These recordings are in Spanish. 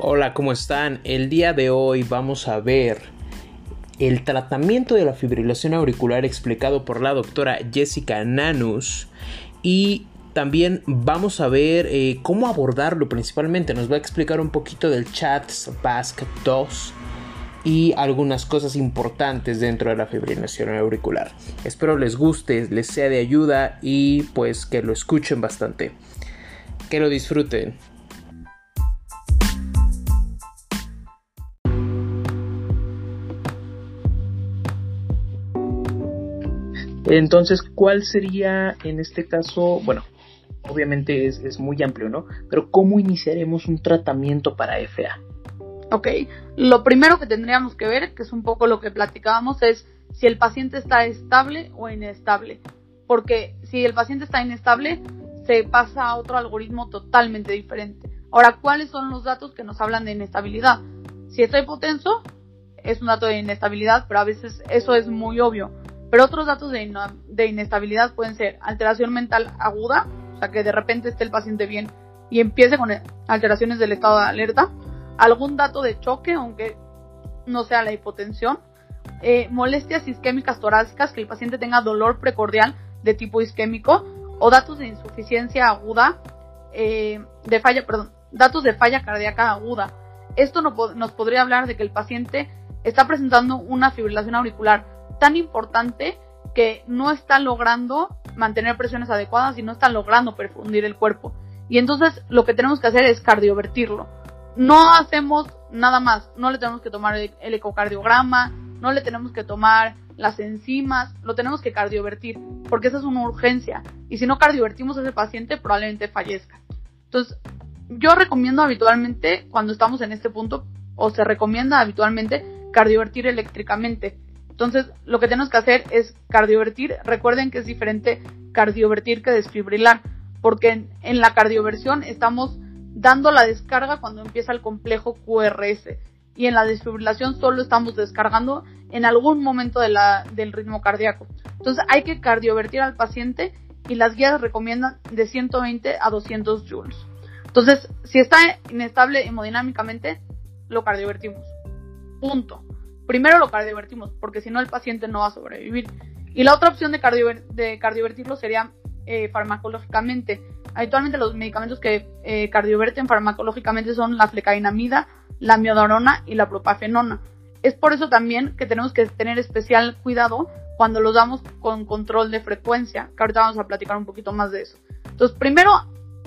Hola, ¿cómo están? El día de hoy vamos a ver el tratamiento de la fibrilación auricular explicado por la doctora Jessica Nanus y también vamos a ver eh, cómo abordarlo principalmente. Nos va a explicar un poquito del chat BASC 2 y algunas cosas importantes dentro de la fibrilación auricular. Espero les guste, les sea de ayuda y pues que lo escuchen bastante. Que lo disfruten. Entonces, ¿cuál sería en este caso? Bueno, obviamente es, muy amplio, ¿no? Pero ¿cómo iniciaremos un tratamiento para FA? Ok, lo primero que tendríamos que ver, que es un poco lo que platicábamos, es si el paciente está estable o inestable. Porque si el paciente está inestable, se pasa a otro algoritmo totalmente diferente. Ahora, ¿cuáles son los datos que nos hablan de inestabilidad? Si está hipotenso, es un dato de inestabilidad, pero a veces eso es muy obvio. Pero otros datos de, de inestabilidad pueden ser alteración mental aguda, o sea, que de repente esté el paciente bien y empiece con alteraciones del estado de alerta, algún dato de choque, aunque no sea la hipotensión, eh, molestias isquémicas torácicas, que el paciente tenga dolor precordial de tipo isquémico, o datos de insuficiencia aguda, eh, de falla, perdón, datos de falla cardíaca aguda. Esto nos podría hablar de que el paciente está presentando una fibrilación auricular tan importante que no está logrando mantener presiones adecuadas y no está logrando perfundir el cuerpo. Y entonces lo que tenemos que hacer es cardiovertirlo. No hacemos nada más, no le tenemos que tomar el, ecocardiograma, no le tenemos que tomar las enzimas, lo tenemos que cardiovertir, porque esa es una urgencia. Y si no cardiovertimos a ese paciente, probablemente fallezca. Entonces, yo recomiendo habitualmente, cuando estamos en este punto, o se recomienda habitualmente, cardiovertir eléctricamente. Entonces, lo que tenemos que hacer es cardiovertir. Recuerden que es diferente cardiovertir que desfibrilar, porque en, la cardioversión estamos dando la descarga cuando empieza el complejo QRS y en la desfibrilación solo estamos descargando en algún momento del ritmo cardíaco. Entonces hay que cardiovertir al paciente y las guías recomiendan de 120 a 200 joules. Entonces, si está inestable hemodinámicamente, lo cardiovertimos. Punto primero lo cardiovertimos, porque si no el paciente no va a sobrevivir. Y la otra opción de, de cardiovertirlo sería eh, farmacológicamente. Habitualmente los medicamentos que eh, cardioverten farmacológicamente son la flecainamida, la miodorona y la propafenona. Es por eso también que tenemos que tener especial cuidado cuando los damos con control de frecuencia, que ahorita vamos a platicar un poquito más de eso. Entonces, primero,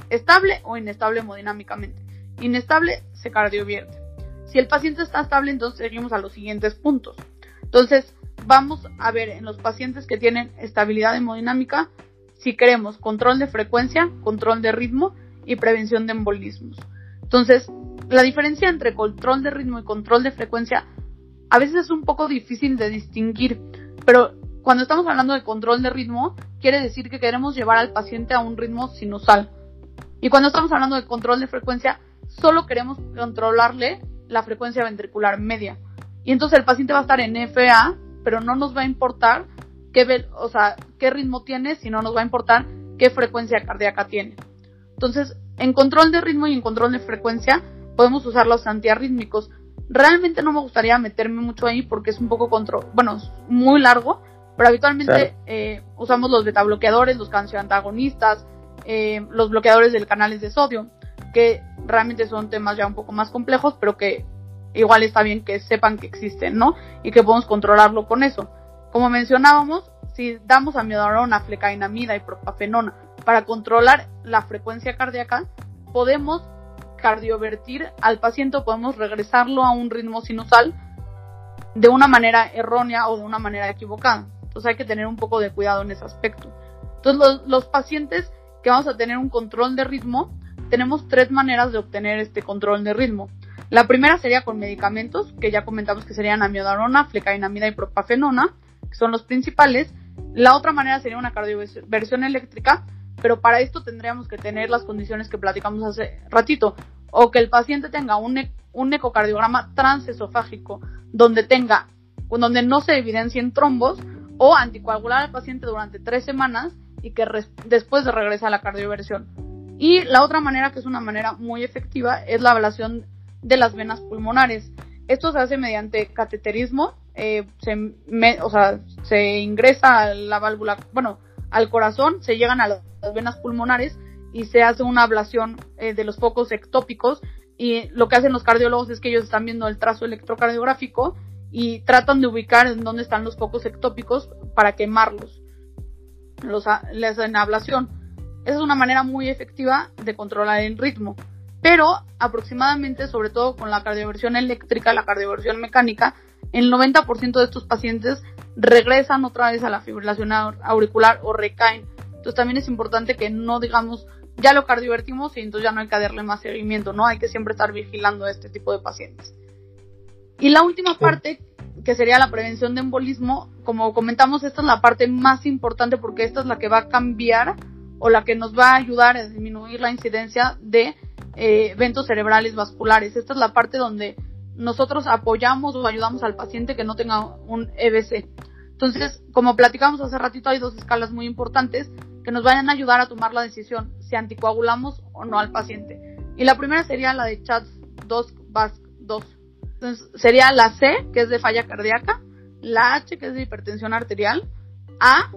estable o inestable hemodinámicamente. Inestable se cardiovierte. Si el paciente está estable, entonces seguimos a los siguientes puntos. Entonces, vamos a ver en los pacientes que tienen estabilidad hemodinámica si queremos control de frecuencia, control de ritmo y prevención de embolismos. Entonces, la diferencia entre control de ritmo y control de frecuencia a veces es un poco difícil de distinguir, pero cuando estamos hablando de control de ritmo, quiere decir que queremos llevar al paciente a un ritmo sinusal. Y cuando estamos hablando de control de frecuencia, solo queremos controlarle la frecuencia ventricular media. Y entonces el paciente va a estar en FA, pero no nos va a importar qué, o sea, qué ritmo tiene, sino nos va a importar qué frecuencia cardíaca tiene. Entonces, en control de ritmo y en control de frecuencia podemos usar los antiarrítmicos. Realmente no me gustaría meterme mucho ahí porque es un poco control, bueno, es muy largo, pero habitualmente eh, usamos los betabloqueadores, los cancionantagonistas, eh, los bloqueadores de canales de sodio, que realmente son temas ya un poco más complejos, pero que igual está bien que sepan que existen, ¿no? Y que podemos controlarlo con eso. Como mencionábamos, si damos amiodarona, flecainamida y propafenona para controlar la frecuencia cardíaca, podemos cardiovertir al paciente podemos regresarlo a un ritmo sinusal de una manera errónea o de una manera equivocada. Entonces hay que tener un poco de cuidado en ese aspecto. Entonces los, los pacientes que vamos a tener un control de ritmo, tenemos tres maneras de obtener este control de ritmo. La primera sería con medicamentos, que ya comentamos que serían amiodarona, flecainamida y propafenona, que son los principales. La otra manera sería una cardioversión eléctrica, pero para esto tendríamos que tener las condiciones que platicamos hace ratito, o que el paciente tenga un, e-, un ecocardiograma transesofágico, donde tenga, donde no se evidencien trombos, o anticoagular al paciente durante tres semanas y que después de regresa a la cardioversión. Y la otra manera, que es una manera muy efectiva, es la ablación de las venas pulmonares. Esto se hace mediante cateterismo, eh, se, o sea, se ingresa a la válvula, bueno, al corazón, se llegan a las venas pulmonares y se hace una ablación eh, de los focos ectópicos y lo que hacen los cardiólogos es que ellos están viendo el trazo electrocardiográfico y tratan de ubicar en dónde están los focos ectópicos para quemarlos. Los, les hacen ablación. Esa es una manera muy efectiva de controlar el ritmo pero aproximadamente, sobre todo con la cardioversión eléctrica, la cardioversión mecánica, el 90% de estos pacientes regresan otra vez a la fibrilación auricular o recaen. Entonces también es importante que no digamos, ya lo cardiovertimos y entonces ya no hay que darle más seguimiento, ¿no? Hay que siempre estar vigilando a este tipo de pacientes. Y la última parte, que sería la prevención de embolismo, como comentamos, esta es la parte más importante porque esta es la que va a cambiar o la que nos va a ayudar a disminuir la incidencia de eh, eventos cerebrales vasculares. Esta es la parte donde nosotros apoyamos o ayudamos al paciente que no tenga un EBC. Entonces, como platicamos hace ratito, hay dos escalas muy importantes que nos van a ayudar a tomar la decisión si anticoagulamos o no al paciente. Y la primera sería la de CHATS 2 VASC 2. Entonces, sería la C, que es de falla cardíaca, la H, que es de hipertensión arterial, A,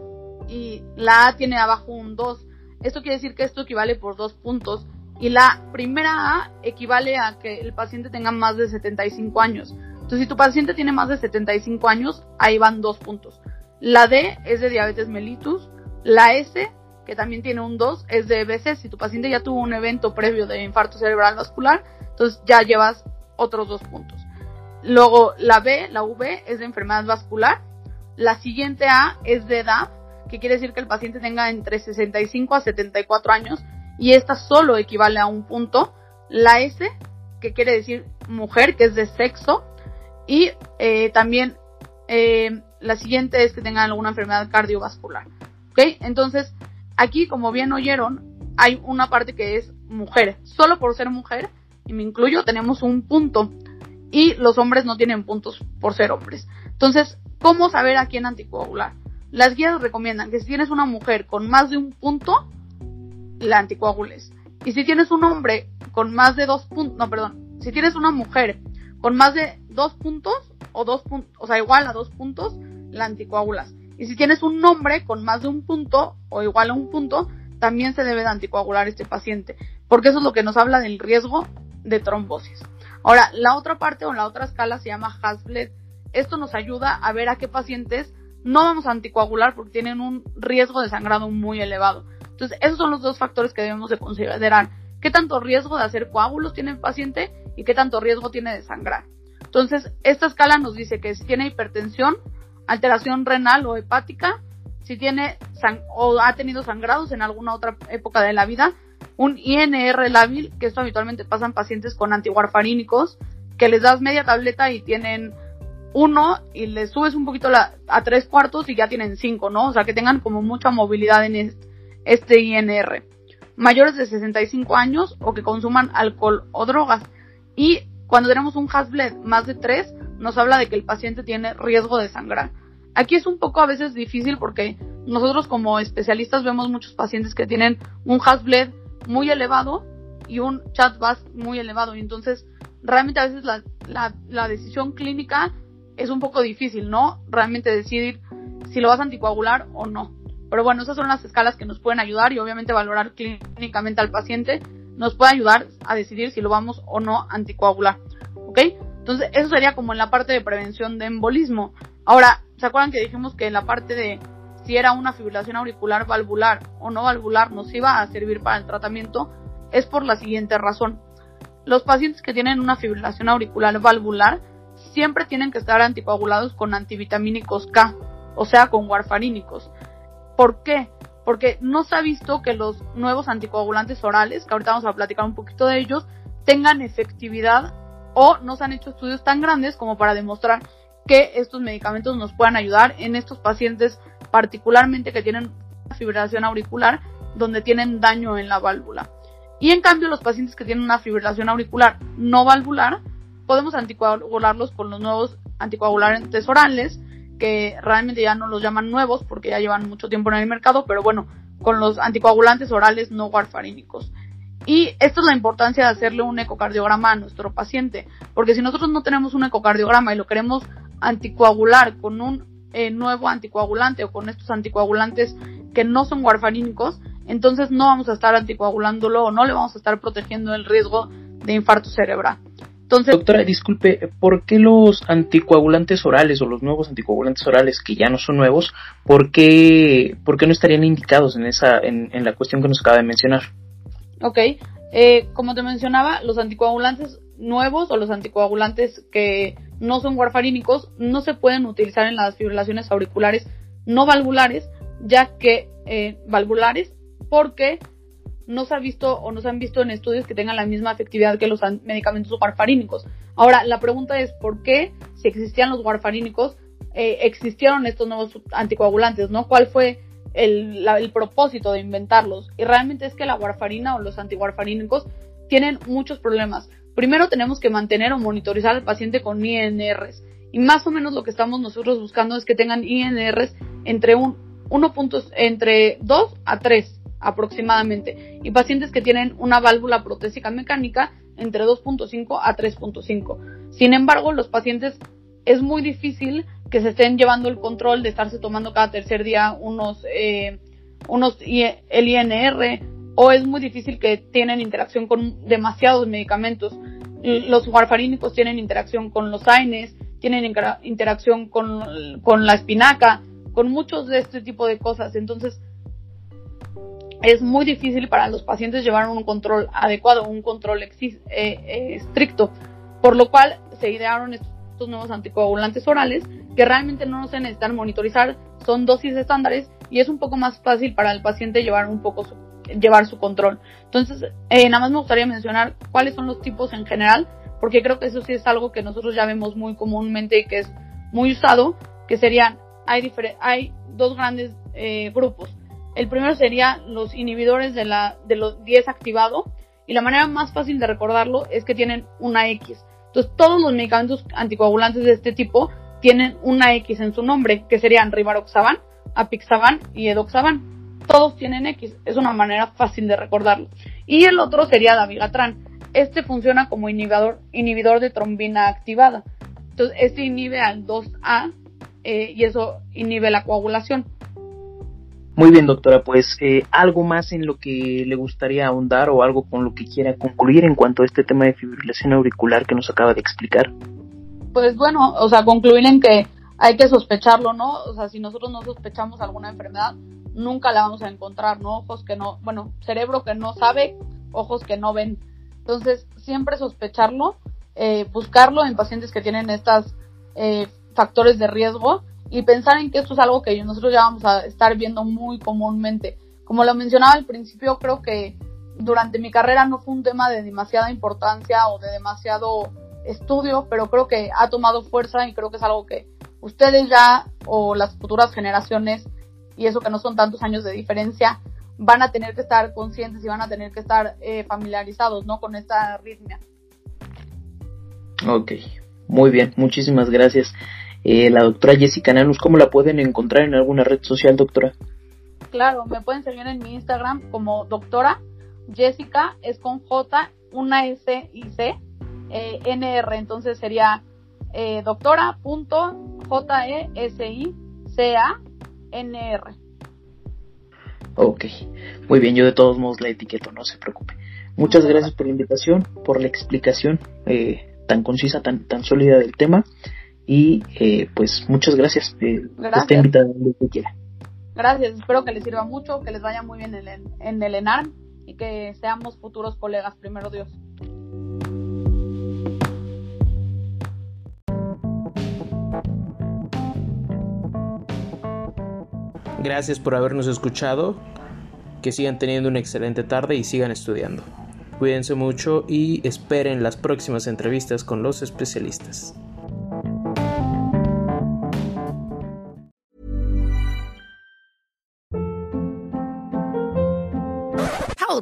y la A tiene abajo un 2. Esto quiere decir que esto equivale por dos puntos y la primera A equivale a que el paciente tenga más de 75 años. Entonces, si tu paciente tiene más de 75 años, ahí van dos puntos. La D es de diabetes mellitus. La S, que también tiene un 2, es de EBC. Si tu paciente ya tuvo un evento previo de infarto cerebral vascular, entonces ya llevas otros dos puntos. Luego, la B, la V, es de enfermedad vascular. La siguiente A es de edad, que quiere decir que el paciente tenga entre 65 a 74 años y esta solo equivale a un punto. La S, que quiere decir mujer, que es de sexo, y eh, también eh, la siguiente es que tengan alguna enfermedad cardiovascular. Entonces, aquí, como bien oyeron, hay una parte que es mujer. Solo por ser mujer, y me incluyo, tenemos un punto. Y los hombres no tienen puntos por ser hombres. Entonces, ¿cómo saber a quién anticoagular? Las guías recomiendan que si tienes una mujer con más de un punto, la anticoagules. Y si tienes un hombre con más de dos puntos, no, perdón, si tienes una mujer con más de dos puntos o dos puntos, o sea, igual a dos puntos, la anticoagulas. Y si tienes un hombre con más de un punto o igual a un punto, también se debe de anticoagular este paciente, porque eso es lo que nos habla del riesgo de trombosis. Ahora, la otra parte o la otra escala se llama Hasbled. Esto nos ayuda a ver a qué pacientes no vamos a anticoagular porque tienen un riesgo de sangrado muy elevado. Entonces, esos son los dos factores que debemos de considerar. ¿Qué tanto riesgo de hacer coágulos tiene el paciente y qué tanto riesgo tiene de sangrar? Entonces, esta escala nos dice que si tiene hipertensión, alteración renal o hepática, si tiene o ha tenido sangrados en alguna otra época de la vida, un INR lábil, que esto habitualmente pasa en pacientes con antiwarfarínicos, que les das media tableta y tienen uno y le subes un poquito la, a tres cuartos y ya tienen cinco, ¿no? O sea, que tengan como mucha movilidad en este, INR. Mayores de 65 años o que consuman alcohol o drogas. Y cuando tenemos un Hasbled más de tres, nos habla de que el paciente tiene riesgo de sangrar. Aquí es un poco a veces difícil porque nosotros como especialistas vemos muchos pacientes que tienen un Hasbled muy elevado y un chatbus muy elevado y entonces realmente a veces la decisión clínica es un poco difícil, ¿no? Realmente decidir si lo vas a anticoagular o no. Pero bueno, esas son las escalas que nos pueden ayudar y obviamente valorar clínicamente al paciente nos puede ayudar a decidir si lo vamos o no anticoagular. ¿Ok? Entonces, eso sería como en la parte de prevención de embolismo. Ahora, ¿se acuerdan que dijimos que en la parte de si era una fibrilación auricular valvular o no valvular nos iba a servir para el tratamiento? Es por la siguiente razón. Los pacientes que tienen una fibrilación auricular valvular siempre tienen que estar anticoagulados con antivitamínicos K, o sea, con warfarínicos. ¿Por qué? Porque no se ha visto que los nuevos anticoagulantes orales, que ahorita vamos a platicar un poquito de ellos, tengan efectividad o no se han hecho estudios tan grandes como para demostrar que estos medicamentos nos puedan ayudar en estos pacientes particularmente que tienen fibrilación auricular donde tienen daño en la válvula. Y en cambio los pacientes que tienen una fibrilación auricular no valvular podemos anticoagularlos con los nuevos anticoagulantes orales, que realmente ya no los llaman nuevos porque ya llevan mucho tiempo en el mercado, pero bueno, con los anticoagulantes orales no warfarínicos. Y esto es la importancia de hacerle un ecocardiograma a nuestro paciente, porque si nosotros no tenemos un ecocardiograma y lo queremos anticoagular con un eh, nuevo anticoagulante o con estos anticoagulantes que no son warfarínicos, entonces no vamos a estar anticoagulándolo o no le vamos a estar protegiendo el riesgo de infarto cerebral. Doctora, disculpe, ¿por qué los anticoagulantes orales o los nuevos anticoagulantes orales que ya no son nuevos, por qué, por qué no estarían indicados en, esa, en, la cuestión que nos acaba de mencionar? Ok, eh, como te mencionaba, los anticoagulantes nuevos o los anticoagulantes que no son warfarínicos no se pueden utilizar en las fibrilaciones auriculares no valvulares, ya que eh, valvulares, porque no se ha visto o no se han visto en estudios que tengan la misma efectividad que los medicamentos warfarínicos. Ahora, la pregunta es por qué, si existían los warfarínicos, eh, existieron estos nuevos anticoagulantes, ¿no? ¿Cuál fue el, propósito de inventarlos? Y realmente es que la warfarina o los antiwarfarínicos tienen muchos problemas. Primero tenemos que mantener o monitorizar al paciente con INRs. Y más o menos lo que estamos nosotros buscando es que tengan INRs entre un 1. entre 2 a 3 aproximadamente, y pacientes que tienen una válvula protésica mecánica entre 2.5 a 3.5. Sin embargo, los pacientes es muy difícil que se estén llevando el control de estarse tomando cada tercer día unos, eh, unos el INR o es muy difícil que tienen interacción con demasiados medicamentos. Los warfarínicos tienen interacción con los AINES, tienen interacción con, con la espinaca, con muchos de este tipo de cosas. Entonces, es muy difícil para los pacientes llevar un control adecuado, un control eh, eh, estricto, por lo cual se idearon estos nuevos anticoagulantes orales que realmente no se necesitan monitorizar, son dosis estándares y es un poco más fácil para el paciente llevar un poco su, llevar su control. Entonces, eh, nada más me gustaría mencionar cuáles son los tipos en general, porque creo que eso sí es algo que nosotros ya vemos muy comúnmente y que es muy usado, que serían, hay, hay dos grandes grupos el primero sería los inhibidores de, la, de los 10 activado y la manera más fácil de recordarlo es que tienen una X. Entonces todos los medicamentos anticoagulantes de este tipo tienen una X en su nombre, que serían Rivaroxaban, Apixaban y Edoxaban. Todos tienen X, es una manera fácil de recordarlo. Y el otro sería Davigatran. Este funciona como inhibidor, inhibidor de trombina activada. Entonces este inhibe al 2A eh, y eso inhibe la coagulación. Muy bien, doctora, pues eh, algo más en lo que le gustaría ahondar o algo con lo que quiera concluir en cuanto a este tema de fibrilación auricular que nos acaba de explicar. Pues bueno, o sea, concluir en que hay que sospecharlo, ¿no? O sea, si nosotros no sospechamos alguna enfermedad, nunca la vamos a encontrar, ¿no? Ojos que no, bueno, cerebro que no sabe, ojos que no ven. Entonces, siempre sospecharlo, eh, buscarlo en pacientes que tienen estos eh, factores de riesgo y pensar en que esto es algo que nosotros ya vamos a estar viendo muy comúnmente. Como lo mencionaba al principio, creo que durante mi carrera no fue un tema de demasiada importancia o de demasiado estudio, pero creo que ha tomado fuerza y creo que es algo que ustedes ya o las futuras generaciones, y eso que no son tantos años de diferencia, van a tener que estar conscientes y van a tener que estar eh, familiarizados ¿no? con esta arritmia. Ok, muy bien, muchísimas gracias. Eh, la doctora Jessica Nanus, ¿cómo la pueden encontrar en alguna red social, doctora? Claro, me pueden seguir en mi Instagram como doctora Jessica, es con J, una S y C, eh, NR, entonces sería eh, doctora.jesicannr. Ok, muy bien, yo de todos modos la etiqueto, no se preocupe. Muchas gracias por la invitación, por la explicación eh, tan concisa, tan, tan sólida del tema. Y eh, pues muchas gracias. Eh, gracias. Está invitada donde quiera. Gracias, espero que les sirva mucho, que les vaya muy bien en el, en el ENARM y que seamos futuros colegas, primero Dios. Gracias por habernos escuchado. Que sigan teniendo una excelente tarde y sigan estudiando. Cuídense mucho y esperen las próximas entrevistas con los especialistas.